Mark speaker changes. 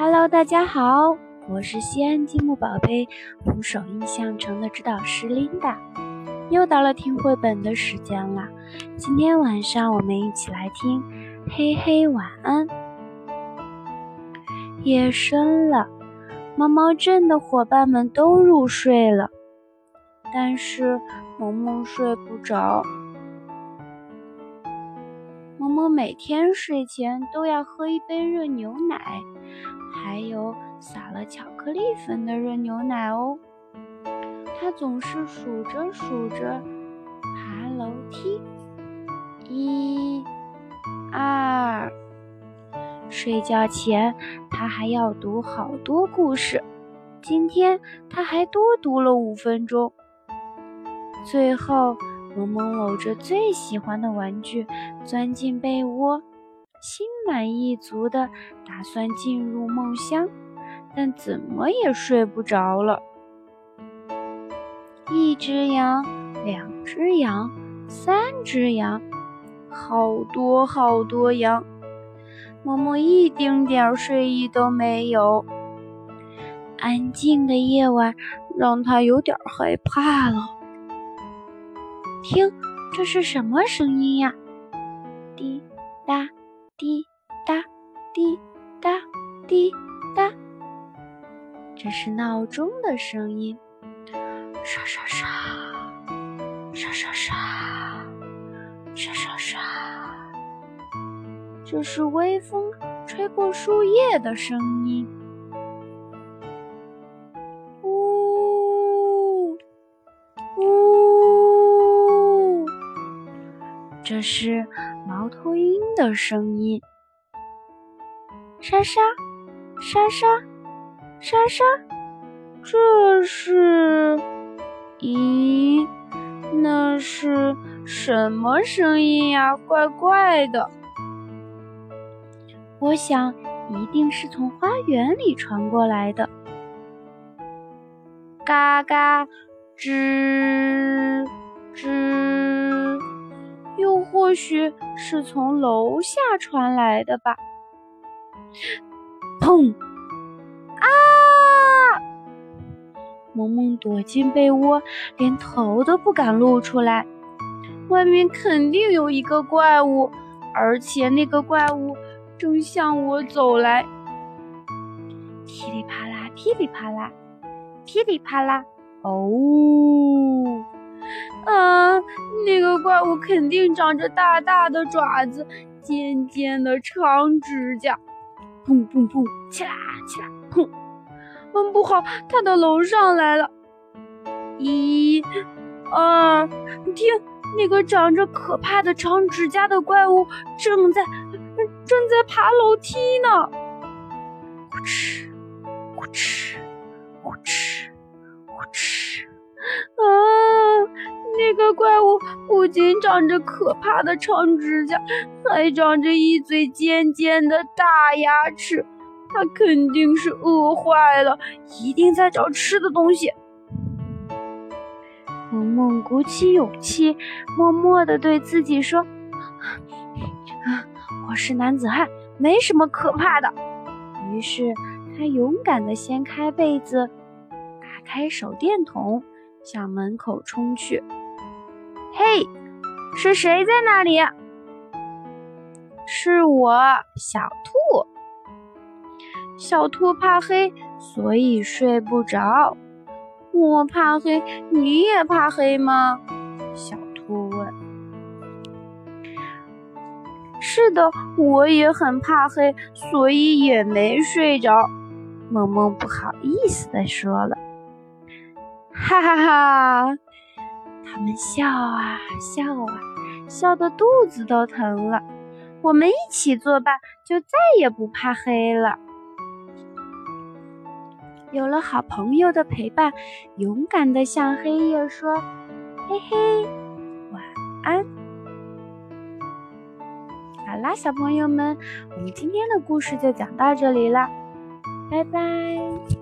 Speaker 1: Hello，大家好，我是西安积木宝贝红手印象城的指导师 Linda，又到了听绘本的时间了。今天晚上我们一起来听《嘿嘿晚安》。夜深了，毛毛镇的伙伴们都入睡了，但是萌萌睡不着。我每天睡前都要喝一杯热牛奶。还有撒了巧克力粉的热牛奶哦。他总是数着数着爬楼梯，一、二。睡觉前他还要读好多故事，今天他还多读了五分钟。最后，萌萌搂着最喜欢的玩具钻进被窝。心满意足的打算进入梦乡，但怎么也睡不着了。一只羊，两只羊，三只羊，好多好多羊。萌萌一丁点睡意都没有。安静的夜晚让他有点害怕了。听，这是什么声音呀？滴答。滴答，滴答，滴答，这是闹钟的声音。沙沙沙，沙沙沙，沙沙沙，这是微风吹过树叶的声音。这是。猫头鹰的声音，沙沙沙沙沙沙，这是？咦，那是什么声音呀？怪怪的。我想，一定是从花园里传过来的。嘎嘎，吱吱。或许是从楼下传来的吧。砰！啊！萌萌躲进被窝，连头都不敢露出来。外面肯定有一个怪物，而且那个怪物正向我走来。噼里啪啦，噼里啪啦，噼里啪啦。哦。怪物肯定长着大大的爪子，尖尖的长指甲，砰砰砰，起啦起啦，砰！嗯，不好，它到楼上来了。一、二，你听，那个长着可怕的长指甲的怪物正在正在爬楼梯呢。呼哧，呼哧，呼哧，怪物不仅长着可怕的长指甲，还长着一嘴尖尖的大牙齿。它肯定是饿坏了，一定在找吃的东西。萌萌鼓起勇气，默默地对自己说：“啊，我是男子汉，没什么可怕的。”于是他勇敢地掀开被子，打开手电筒，向门口冲去。嘿，是谁在那里？是我，小兔。小兔怕黑，所以睡不着。我怕黑，你也怕黑吗？小兔问。是的，我也很怕黑，所以也没睡着。萌萌不好意思地说了。哈哈哈。他们笑啊笑啊，笑得肚子都疼了。我们一起作伴，就再也不怕黑了。有了好朋友的陪伴，勇敢地向黑夜说：“嘿嘿，晚安。”好啦，小朋友们，我们今天的故事就讲到这里了，拜拜。